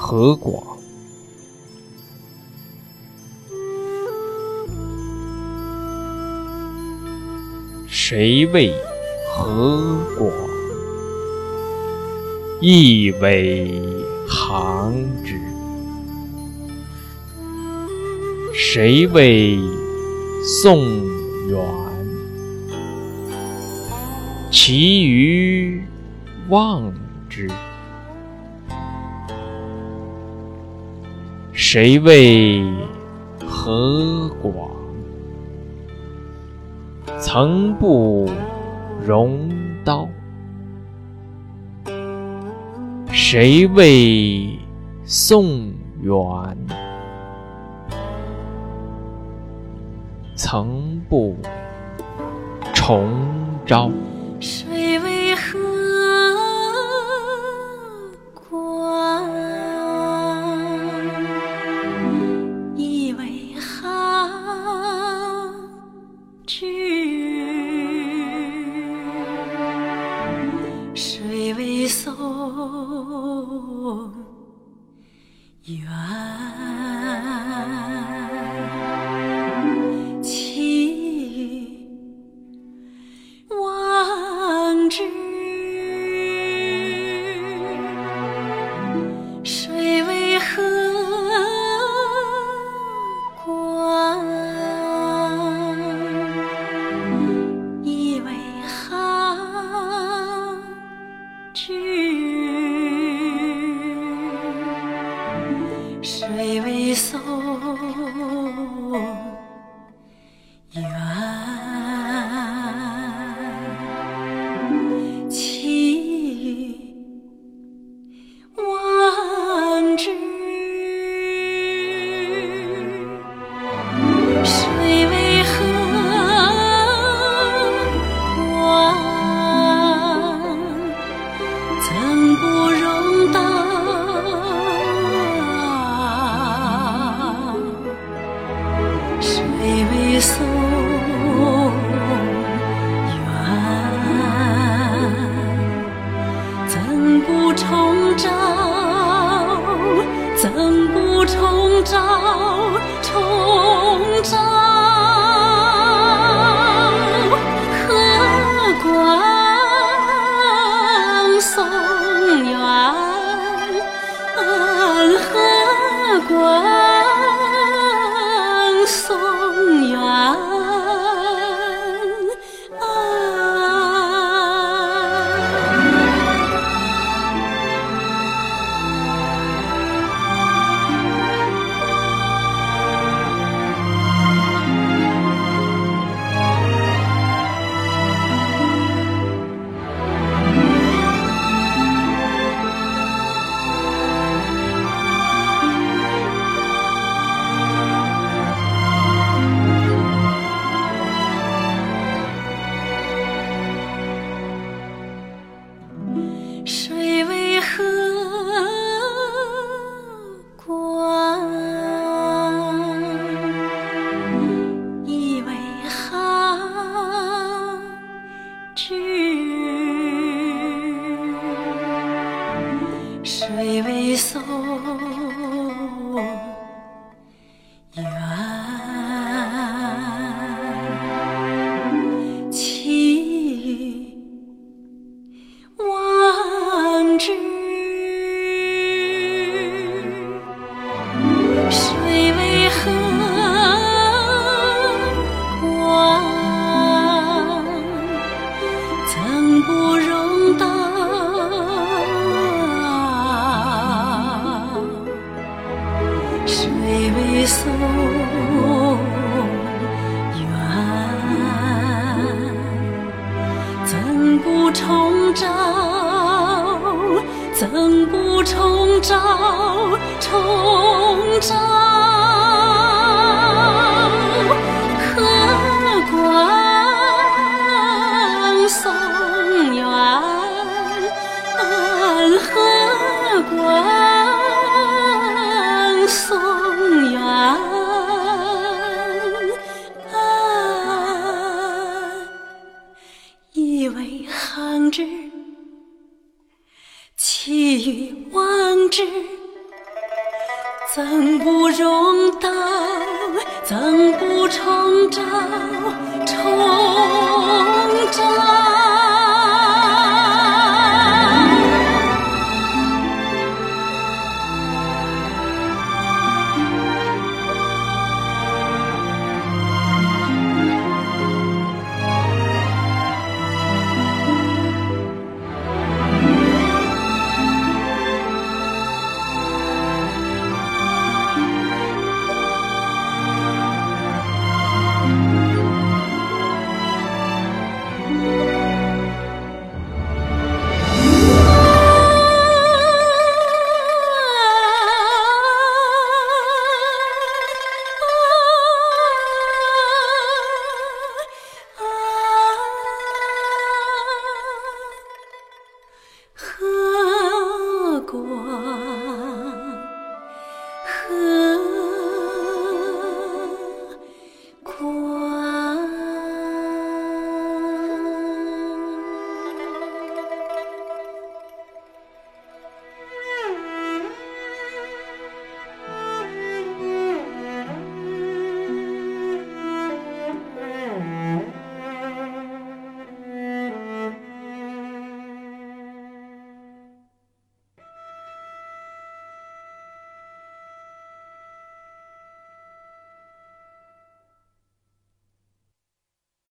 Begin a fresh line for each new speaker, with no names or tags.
何广？谁谓何广？一苇行之。谁谓宋元？其余望之。谁为河广？曾不容刀。谁为宋元？曾不重朝。
宋元？谁为宋重朝河广送远，河广宋元。一苇航之，其余望之。怎不容道？怎不重朝？重朝。